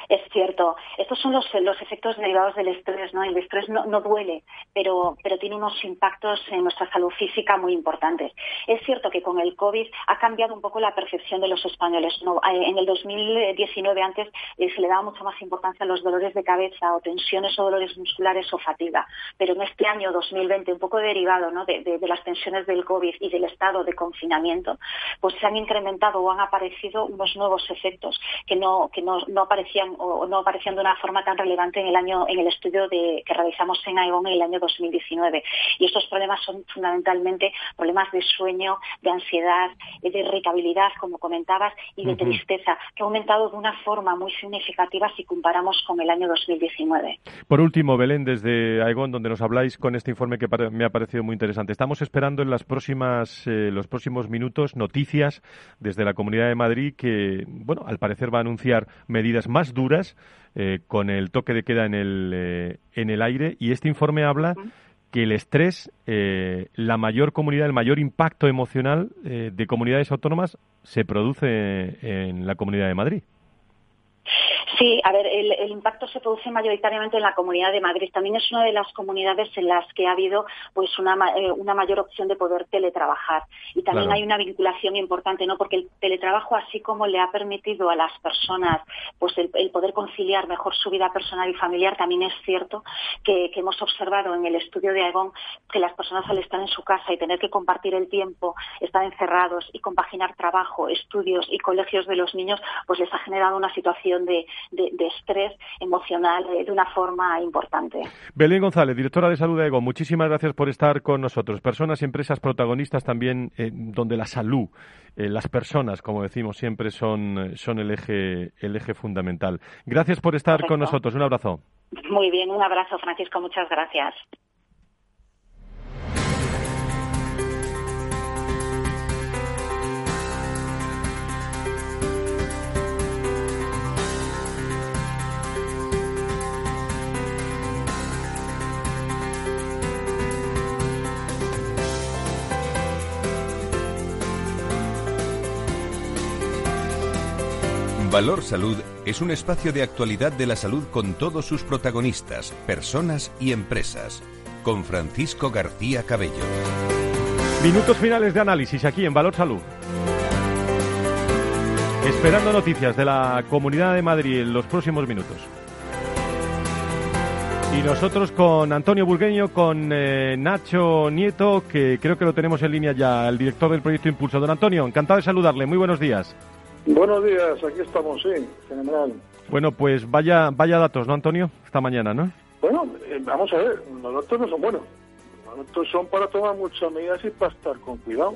Es cierto, estos son los, los efectos derivados del estrés, ¿no? El estrés no, duele, pero, pero tiene unos impactos en nuestra salud física muy importantes. Es cierto que con el COVID ha cambiado un poco la percepción de los españoles. Eh, en el 2019 antes eh, se le daba mucha más importancia a los dolores de cabeza o tensiones o dolores musculares o fatiga, pero en este año 2020, un poco derivado ¿no? de, de, las tensiones del COVID y del estado de confinamiento, pues se han incrementado o han aparecido unos nuevos efectos que no, que no, no aparecían o no aparecían de una forma tan relevante en el año en el estudio de, que realizamos en Aegon en el año 2019. Y estos problemas son fundamentalmente problemas de sueño, de ansiedad, de irritabilidad, como comentabas, y de tristeza, que ha aumentado de una forma muy significativa si comparamos con el año 2019. Por último, Belén, desde Aegon, donde nos habláis con este informe que me ha parecido muy interesante. Estamos esperando en las próximas, eh, los próximos minutos noticias desde la Comunidad de Madrid que, bueno, al parecer va a anunciar medidas más duras eh, con el toque de queda en el, eh, en el aire y este informe habla que el estrés, eh, la mayor comunidad, el mayor impacto emocional de comunidades autónomas se produce en la Comunidad de Madrid. Sí, a ver, el, impacto se produce mayoritariamente en la Comunidad de Madrid. También es una de las comunidades en las que ha habido pues una, eh, una mayor opción de poder teletrabajar. Y también hay una vinculación importante, ¿no? Porque el teletrabajo, así como le ha permitido a las personas pues el, poder conciliar mejor su vida personal y familiar, también es cierto que, hemos observado en el estudio de Aegon que las personas al estar en su casa y tener que compartir el tiempo, estar encerrados y compaginar trabajo, estudios y colegios de los niños, pues les ha generado una situación de, de, estrés emocional de una forma importante. Belén González, directora de Salud de EGO, muchísimas gracias por estar con nosotros. Personas y empresas protagonistas también eh, donde la salud, eh, las personas, como decimos siempre, son, son el, eje, el eje fundamental. Gracias por estar con nosotros. Un abrazo. Muy bien, un abrazo, Francisco. Muchas gracias. Valor Salud es un espacio de actualidad de la salud con todos sus protagonistas, personas y empresas. Con Francisco García Cabello. Minutos finales de análisis aquí en Valor Salud. Esperando noticias de la Comunidad de Madrid en los próximos minutos. Y nosotros con Antonio Burgueño, con eh, Nacho Nieto, que creo que lo tenemos en línea ya, el director del proyecto Impulso. Don Antonio, encantado de saludarle. Muy buenos días. Buenos días, aquí estamos, sí, general. Bueno, pues vaya, vaya datos, ¿no, Antonio? Esta mañana, ¿no? Bueno, eh, vamos a ver, los datos no son buenos. Los datos son para tomar muchas medidas y para estar con cuidado.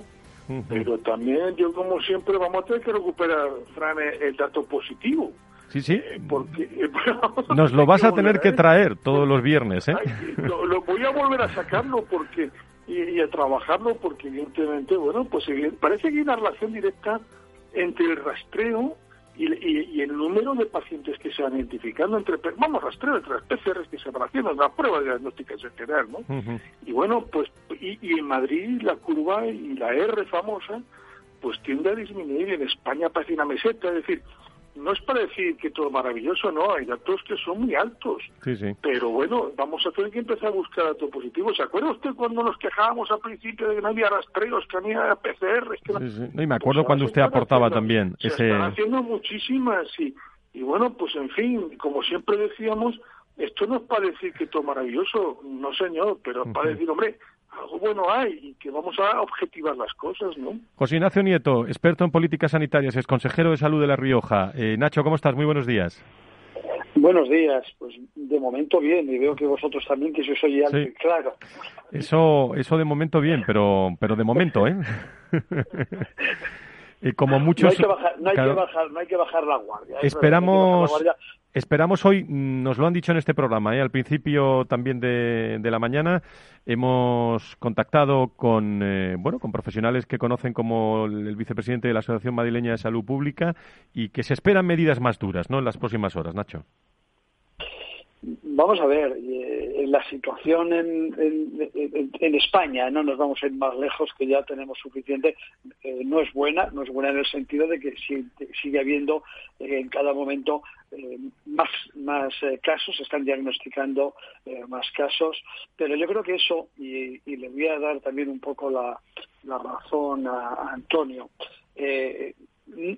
Pero también yo, como siempre, vamos a tener que recuperar, Fran, el dato positivo. Sí, sí. Eh, porque eh, Nos lo vas a tener que traer todos los viernes, ¿eh? lo, voy a volver a sacarlo porque y, a trabajarlo porque evidentemente, bueno, pues parece que hay una relación directa entre el rastreo y, el número de pacientes que se van identificando entre, vamos, rastreo entre las PCRs que se van haciendo, las pruebas diagnósticas en general, ¿no? Y bueno, pues, y, y, en Madrid la curva y la R famosa, pues tiende a disminuir, en España parece una meseta, es decir, no es para decir que todo maravilloso, no, hay datos que son muy altos. Sí, sí. Pero bueno, vamos a tener que empezar a buscar datos positivos. ¿Se acuerda usted cuando nos quejábamos al principio de que no había rastreos, que no había PCR? Que sí, sí. y me acuerdo pues cuando usted aportaba también se ese... están haciendo muchísimas y, y bueno, pues en fin, como siempre decíamos, esto no es para decir que todo maravilloso, no señor, pero es para decir, hombre, algo bueno hay y que vamos a objetivar las cosas, ¿no? José Ignacio Nieto, experto en políticas sanitarias, es consejero de salud de La Rioja. Eh, Nacho, ¿cómo estás? Muy buenos días. Buenos días, pues de momento bien, y veo que vosotros también, que eso soy alto claro. Eso, eso de momento bien, pero, pero de momento, ¿eh? y como muchos... No hay que bajar, no hay que bajar, no hay que bajar la guardia. Esperamos, Esperamos hoy, mm, nos lo han dicho en este programa, ¿eh? al principio también de, la mañana, hemos contactado con, eh, bueno, con profesionales que conocen como el, vicepresidente de la Asociación Madrileña de Salud Pública y que se esperan medidas más duras ¿no? en las próximas horas, Nacho. Vamos a ver, eh, la situación en, España, no nos vamos a ir más lejos, que ya tenemos suficiente, eh, no es buena, no es buena en el sentido de que sigue, habiendo eh, en cada momento más, más casos, se están diagnosticando más casos, pero yo creo que eso, y, le voy a dar también un poco la, razón a, Antonio,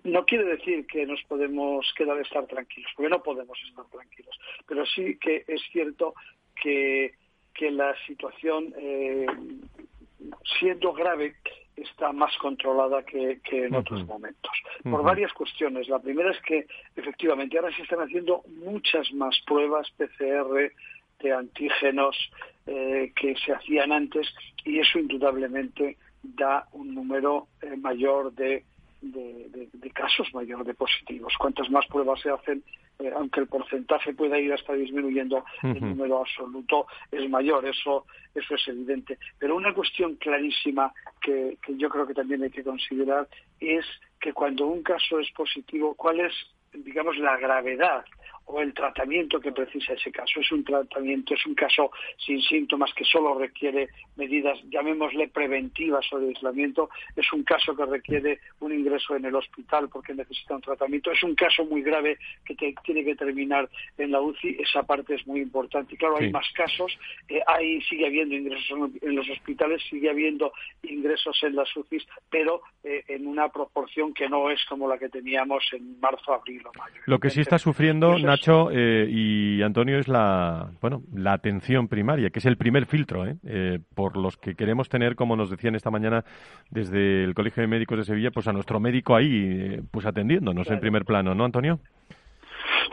no quiere decir que nos podemos quedar estar tranquilos, porque no podemos estar tranquilos, pero sí que es cierto que, que la situación, eh, siendo grave, está más controlada que, en otros momentos, por varias cuestiones. La primera es que, efectivamente, ahora se están haciendo muchas más pruebas PCR de antígenos eh, que se hacían antes y eso indudablemente da un número eh, mayor de de, casos mayor de positivos. Cuantas más pruebas se hacen, eh, aunque el porcentaje pueda ir hasta disminuyendo, el número absoluto es mayor, eso, eso es evidente. Pero una cuestión clarísima que, que yo creo que también hay que considerar es que cuando un caso es positivo, ¿cuál es, digamos, la gravedad o el tratamiento que precisa ese caso. Es un tratamiento, es un caso sin síntomas que solo requiere medidas, llamémosle preventivas o de aislamiento. Es un caso que requiere un ingreso en el hospital porque necesita un tratamiento. Es un caso muy grave que tiene que terminar en la UCI. Esa parte es muy importante. Y claro, hay más casos. Eh, hay, sigue habiendo ingresos en los hospitales, sigue habiendo ingresos en las UCIs, pero eh, en una proporción que no es como la que teníamos en marzo, abril o mayo. Lo que sí está sufriendo, Nacho eh, y Antonio, es la, bueno, la atención primaria, que es el primer filtro, ¿eh? Eh, por los que queremos tener, como nos decían esta mañana desde el Colegio de Médicos de Sevilla, pues a nuestro médico ahí, pues atendiéndonos en primer plano, ¿no, Antonio?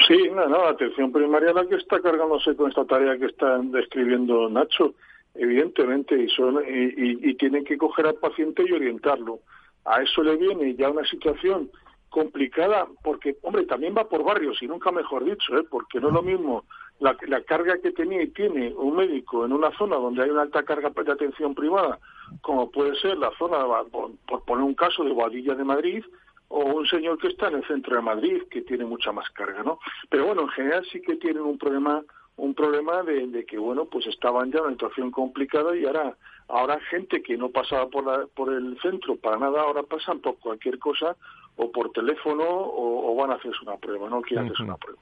Sí, no, no, la atención primaria la que está cargándose con esta tarea que está describiendo Nacho, evidentemente, y, son, y, y tienen que coger al paciente y orientarlo. A eso le viene ya una situación complicada, porque, hombre, también va por barrios, y nunca mejor dicho, ¿eh? porque no es lo mismo la, la, carga que tenía y tiene un médico en una zona donde hay una alta carga de atención privada, como puede ser la zona, por, poner un caso, de Boadilla de Madrid, o un señor que está en el centro de Madrid, que tiene mucha más carga, ¿no? Pero bueno, en general sí que tienen un problema un problema de, que bueno pues estaban ya en una situación complicada y ahora ahora gente que no pasaba por la, por el centro para nada ahora pasan por cualquier cosa o por teléfono o, van a hacerse una prueba no quieren hacerse una prueba.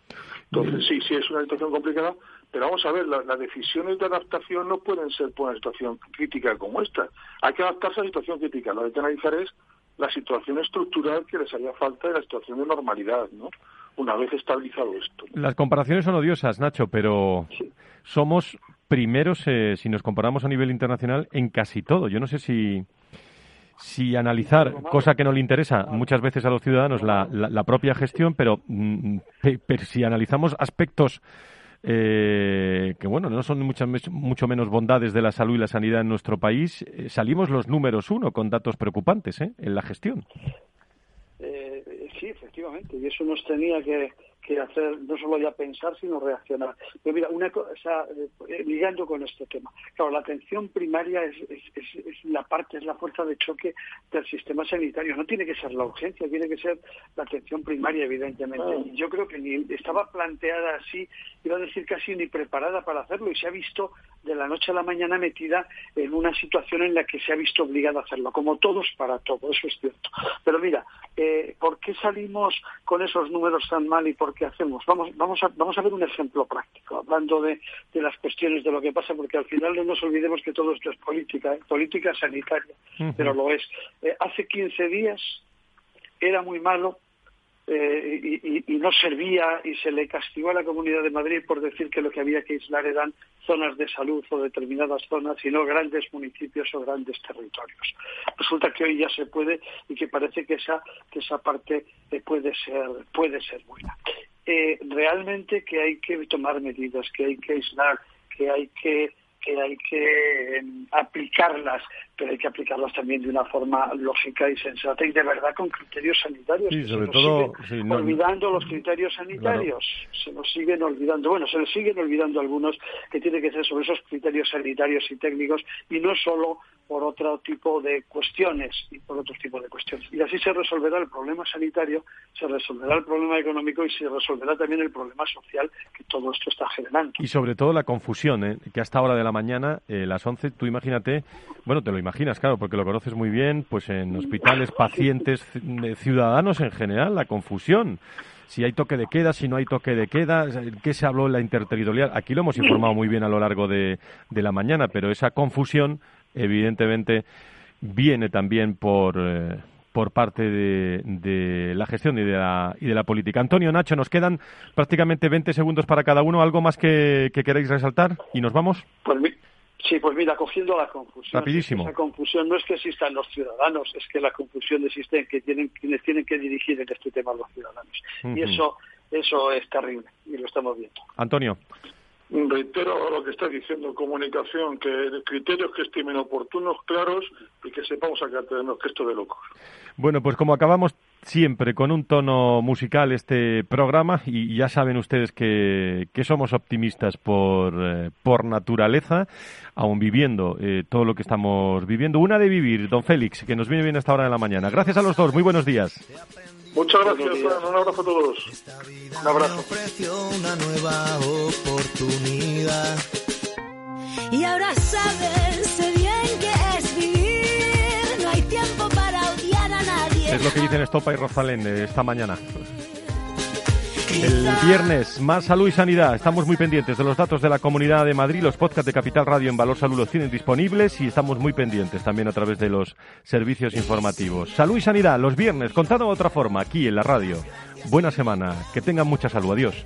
Entonces sí sí es una situación complicada pero vamos a ver las decisiones de adaptación no pueden ser por una situación crítica como esta. Hay que adaptarse a la situación crítica. Lo que hay que analizar es la situación estructural que les haría falta y la situación de normalidad no una vez estabilizado esto. Las comparaciones son odiosas, Nacho, pero somos primeros, eh, si nos comparamos a nivel internacional, en casi todo. Yo no sé si, si analizar, cosa que no le interesa muchas veces a los ciudadanos, la, la, propia gestión, pero, mm, si analizamos aspectos eh, que bueno, no son muchas, mucho menos bondades de la salud y la sanidad en nuestro país, eh, salimos los números uno con datos preocupantes ¿eh? en la gestión. Eh, sí, efectivamente, y eso nos tenía que, que hacer no solo ya pensar, sino reaccionar. Pero mira, una cosa, eh, ligando con este tema. Claro, la atención primaria es, es, la parte, es la fuerza de choque del sistema sanitario. No tiene que ser la urgencia, tiene que ser la atención primaria, evidentemente. yo creo que ni estaba planteada así, iba a decir casi ni preparada para hacerlo, y se ha visto de la noche a la mañana metida en una situación en la que se ha visto obligada a hacerlo, como todos para todo, eso es cierto. Pero mira, eh, ¿por qué salimos con esos números tan mal y por qué hacemos? Vamos, vamos, a, vamos a ver un ejemplo práctico, hablando de, las cuestiones de lo que pasa, porque al final no nos olvidemos que todo esto es política, ¿eh? política sanitaria, pero lo es. Eh, hace 15 días era muy malo eh, y, no servía y se le castigó a la Comunidad de Madrid por decir que lo que había que aislar eran zonas de salud o determinadas zonas y no grandes municipios o grandes territorios. Resulta que hoy ya se puede y que parece que esa, que esa parte eh, puede, ser, puede ser buena. Eh, realmente que hay que tomar medidas, que hay que aislar, que hay que que hay que em, aplicarlas, pero hay que aplicarlas también de una forma lógica y sensata y de verdad con criterios sanitarios. Sí, sobre todo olvidando los criterios sanitarios, se nos siguen olvidando, bueno, se nos siguen olvidando algunos que tienen que ser sobre esos criterios sanitarios y técnicos y no solo por otro tipo de cuestiones y por otro tipo de cuestiones. Y así se resolverá el problema sanitario, se resolverá el problema económico y se resolverá también el problema social que todo esto está generando. Y sobre todo la confusión, ¿eh? que hasta hora de la mañana, eh, las 11, tú imagínate, bueno, te lo imaginas, claro, porque lo conoces muy bien, pues en hospitales, pacientes, ciudadanos en general, la confusión si hay toque de queda, si no hay toque de queda, qué se habló en la interterritorial. Aquí lo hemos informado muy bien a lo largo de, de la mañana, pero esa confusión evidentemente viene también por, eh, por parte de, la gestión y de la, y de la política. Antonio, Nacho, nos quedan prácticamente 20 segundos para cada uno. ¿Algo más que, queréis resaltar? ¿Y nos vamos? Pues sí, pues mira, cogiendo la confusión. Rapidísimo. Esa confusión no es que existan los ciudadanos, es que la confusión existe en que tienen, quienes tienen que dirigir en este tema los ciudadanos. Y eso, eso es terrible, y lo estamos viendo. Antonio reitero lo que está diciendo comunicación, que criterios que estimen oportunos, claros y que sepamos sacar que esto de locos. Bueno, pues como acabamos siempre con un tono musical este programa y ya saben ustedes que, que somos optimistas por, eh, por naturaleza, aún viviendo eh, todo lo que estamos viviendo. Una de vivir, don Félix, que nos viene bien a esta hora de la mañana. Gracias a los dos, muy buenos días. Muchas gracias, un abrazo a todos. Un abrazo. Una nueva oportunidad. Y ahora sabes Es lo que dicen Estopa y Rosalén esta mañana. El viernes, más salud y sanidad. Estamos muy pendientes de los datos de la Comunidad de Madrid. Los podcasts de Capital Radio en Valor Salud los tienen disponibles y estamos muy pendientes también a través de los servicios informativos. Salud y sanidad, los viernes, contado de otra forma, aquí en la radio. Buena semana, que tengan mucha salud. Adiós.